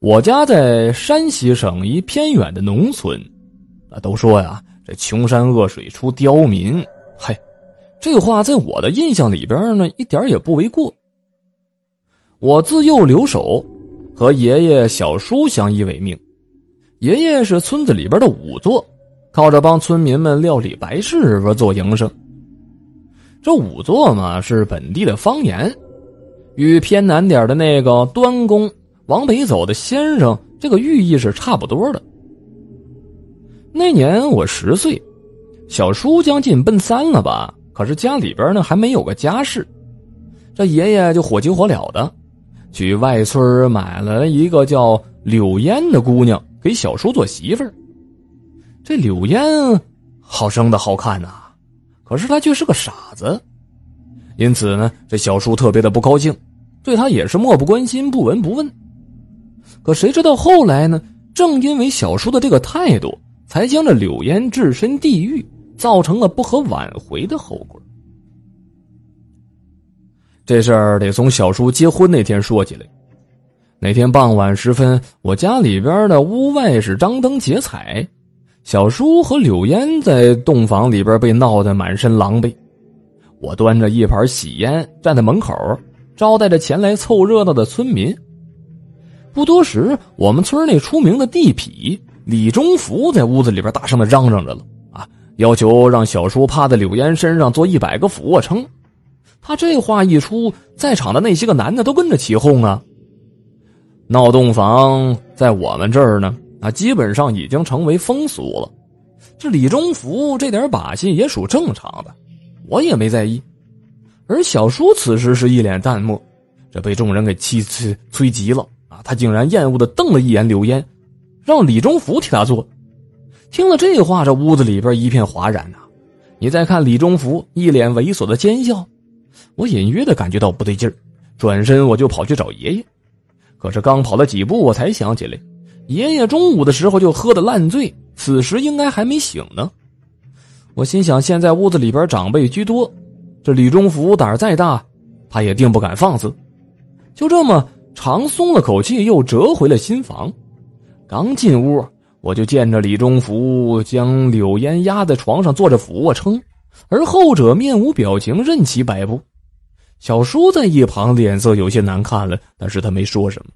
我家在山西省一偏远的农村，啊，都说呀，这穷山恶水出刁民。嘿，这话在我的印象里边呢，一点也不为过。我自幼留守，和爷爷、小叔相依为命。爷爷是村子里边的仵作，靠着帮村民们料理白事而做营生。这仵作嘛，是本地的方言，与偏南点的那个端公。往北走的先生，这个寓意是差不多的。那年我十岁，小叔将近奔三了吧？可是家里边呢还没有个家室，这爷爷就火急火燎的去外村买了一个叫柳烟的姑娘给小叔做媳妇儿。这柳烟好生的好看呐，可是她却是个傻子，因此呢，这小叔特别的不高兴，对她也是漠不关心、不闻不问。可谁知道后来呢？正因为小叔的这个态度，才将这柳烟置身地狱，造成了不可挽回的后果。这事儿得从小叔结婚那天说起来。那天傍晚时分，我家里边的屋外是张灯结彩，小叔和柳烟在洞房里边被闹得满身狼狈。我端着一盘喜烟站在门口，招待着前来凑热闹的村民。不多时，我们村那出名的地痞李忠福在屋子里边大声的嚷嚷着了啊，要求让小叔趴在柳烟身上做一百个俯卧撑。他这话一出，在场的那些个男的都跟着起哄啊。闹洞房在我们这儿呢，啊，基本上已经成为风俗了。这李忠福这点把戏也属正常的，我也没在意。而小叔此时是一脸淡漠，这被众人给气催催急了。啊他竟然厌恶的瞪了一眼柳烟，让李忠福替他做。听了这话，这屋子里边一片哗然呐。你再看李忠福一脸猥琐的奸笑，我隐约的感觉到不对劲儿，转身我就跑去找爷爷。可是刚跑了几步，我才想起来，爷爷中午的时候就喝的烂醉，此时应该还没醒呢。我心想，现在屋子里边长辈居多，这李忠福胆儿再大，他也定不敢放肆。就这么。长松了口气，又折回了新房。刚进屋，我就见着李忠福将柳烟压在床上做着俯卧撑，而后者面无表情，任其摆布。小叔在一旁脸色有些难看了，但是他没说什么。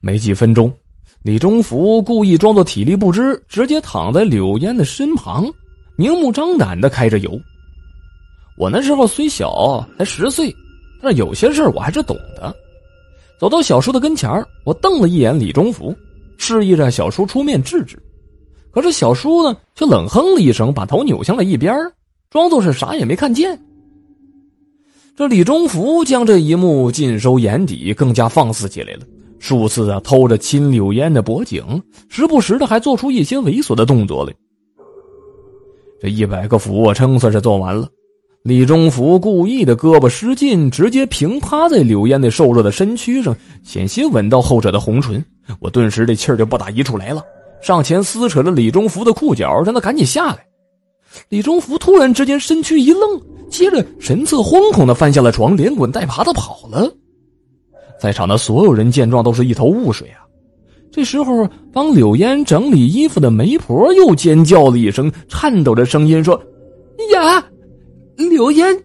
没几分钟，李忠福故意装作体力不支，直接躺在柳烟的身旁，明目张胆的开着油。我那时候虽小，才十岁，但有些事我还是懂的。走到小叔的跟前我瞪了一眼李忠福，示意着小叔出面制止。可是小叔呢，却冷哼了一声，把头扭向了一边，装作是啥也没看见。这李忠福将这一幕尽收眼底，更加放肆起来了，数次啊偷着亲柳烟的脖颈，时不时的还做出一些猥琐的动作来。这一百个俯卧撑算是做完了。李忠福故意的胳膊失禁，直接平趴在柳烟那瘦弱的身躯上，险些吻到后者的红唇。我顿时这气就不打一处来了，上前撕扯着李忠福的裤脚，让他赶紧下来。李忠福突然之间身躯一愣，接着神色惶恐的翻下了床，连滚带爬的跑了。在场的所有人见状都是一头雾水啊。这时候，帮柳烟整理衣服的媒婆又尖叫了一声，颤抖着声音说：“呀！”柳烟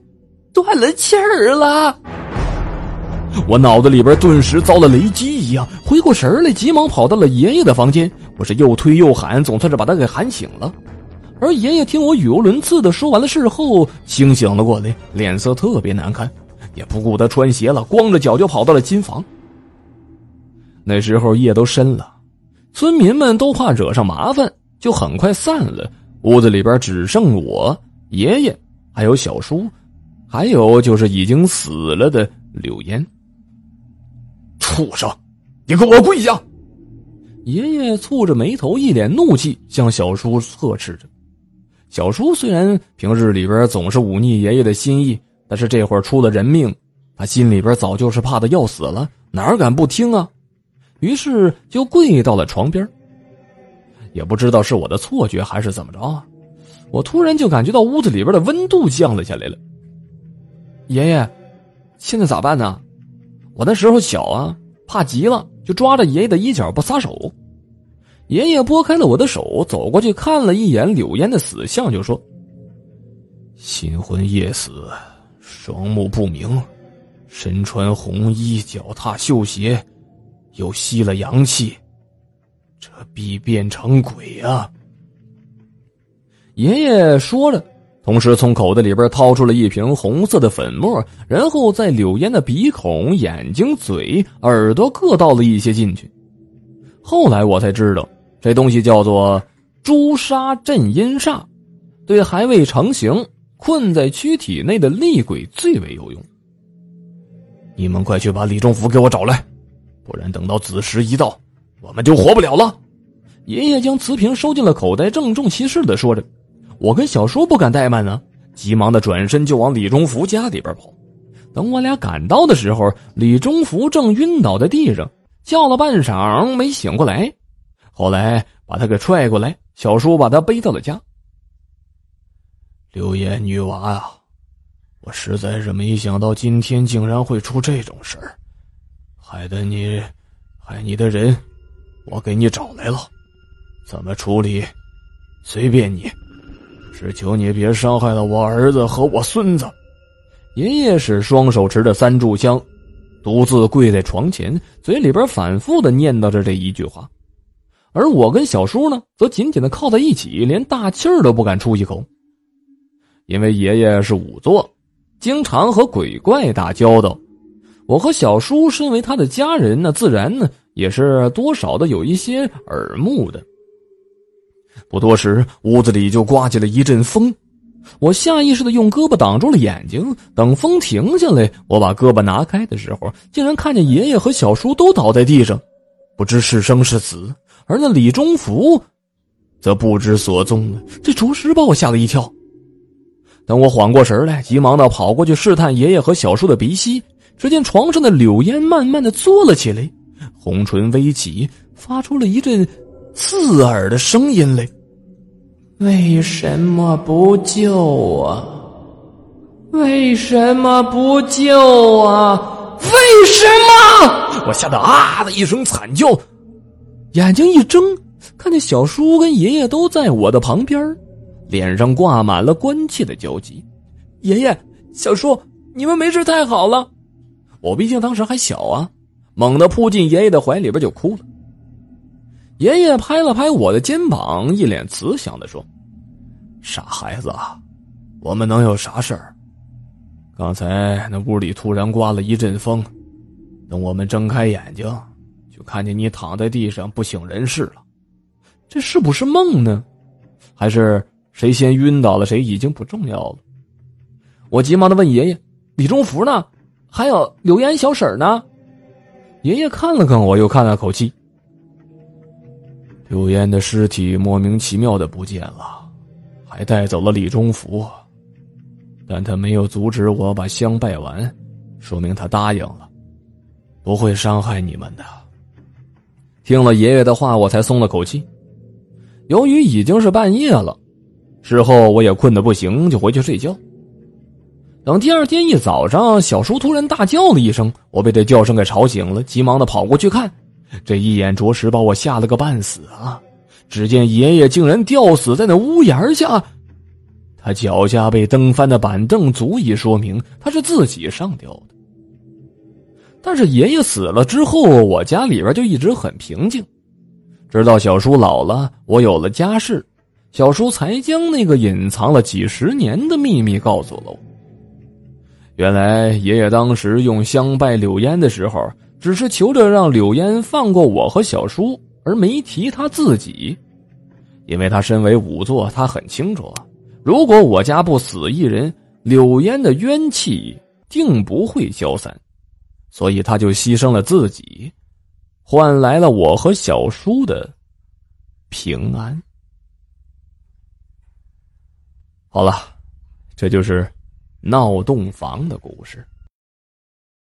断了气儿了，我脑子里边顿时遭了雷击一样，回过神来，急忙跑到了爷爷的房间。我是又推又喊，总算是把他给喊醒了。而爷爷听我语无伦次的说完了事后，清醒了过来，脸色特别难看，也不顾他穿鞋了，光着脚就跑到了金房。那时候夜都深了，村民们都怕惹上麻烦，就很快散了。屋子里边只剩我爷爷。还有小叔，还有就是已经死了的柳烟。畜生，你给我跪下！爷爷蹙着眉头，一脸怒气，向小叔呵斥着。小叔虽然平日里边总是忤逆爷爷的心意，但是这会儿出了人命，他心里边早就是怕的要死了，哪敢不听啊？于是就跪到了床边。也不知道是我的错觉还是怎么着啊？我突然就感觉到屋子里边的温度降了下来了。爷爷，现在咋办呢？我那时候小啊，怕极了，就抓着爷爷的衣角不撒手。爷爷拨开了我的手，走过去看了一眼柳烟的死相，就说：“新婚夜死，双目不明，身穿红衣，脚踏绣鞋，又吸了阳气，这必变成鬼啊！”爷爷说着。同时，从口袋里边掏出了一瓶红色的粉末，然后在柳烟的鼻孔、眼睛、嘴、耳朵各倒了一些进去。后来我才知道，这东西叫做朱砂镇阴煞，对还未成形、困在躯体内的厉鬼最为有用。你们快去把李忠福给我找来，不然等到子时一到，我们就活不了了。爷爷将瓷瓶收进了口袋，郑重其事的说着。我跟小叔不敢怠慢呢，急忙的转身就往李忠福家里边跑。等我俩赶到的时候，李忠福正晕倒在地上，叫了半晌没醒过来。后来把他给踹过来，小叔把他背到了家。刘岩女娃啊，我实在是没想到今天竟然会出这种事儿，害得你，害你的人，我给你找来了，怎么处理，随便你。只求你别伤害了我儿子和我孙子。爷爷是双手持着三炷香，独自跪在床前，嘴里边反复的念叨着这一句话。而我跟小叔呢，则紧紧的靠在一起，连大气儿都不敢出一口。因为爷爷是仵作，经常和鬼怪打交道，我和小叔身为他的家人呢，自然呢也是多少的有一些耳目的。不多时，屋子里就刮起了一阵风，我下意识的用胳膊挡住了眼睛。等风停下来，我把胳膊拿开的时候，竟然看见爷爷和小叔都倒在地上，不知是生是死。而那李忠福，则不知所踪了。这着实把我吓了一跳。等我缓过神来，急忙的跑过去试探爷爷和小叔的鼻息，只见床上的柳烟慢慢的坐了起来，红唇微起，发出了一阵。刺耳的声音嘞！为什么不救啊？为什么不救啊？为什么？我吓得啊的一声惨叫，眼睛一睁，看见小叔跟爷爷都在我的旁边，脸上挂满了关切的焦急。爷爷、小叔，你们没事太好了！我毕竟当时还小啊，猛地扑进爷爷的怀里边就哭了。爷爷拍了拍我的肩膀，一脸慈祥的说：“傻孩子，我们能有啥事儿？刚才那屋里突然刮了一阵风，等我们睁开眼睛，就看见你躺在地上不省人事了。这是不是梦呢？还是谁先晕倒了，谁已经不重要了？”我急忙的问爷爷：“李忠福呢？还有柳烟小婶呢？”爷爷看了看我，又叹了口气。柳烟的尸体莫名其妙的不见了，还带走了李忠福，但他没有阻止我把香拜完，说明他答应了，不会伤害你们的。听了爷爷的话，我才松了口气。由于已经是半夜了，事后我也困得不行，就回去睡觉。等第二天一早上，小叔突然大叫了一声，我被这叫声给吵醒了，急忙的跑过去看。这一眼着实把我吓了个半死啊！只见爷爷竟然吊死在那屋檐下，他脚下被蹬翻的板凳足以说明他是自己上吊的。但是爷爷死了之后，我家里边就一直很平静，直到小叔老了，我有了家室，小叔才将那个隐藏了几十年的秘密告诉了我。原来爷爷当时用香拜柳烟的时候。只是求着让柳烟放过我和小叔，而没提他自己，因为他身为仵作，他很清楚，如果我家不死一人，柳烟的冤气定不会消散，所以他就牺牲了自己，换来了我和小叔的平安。好了，这就是闹洞房的故事。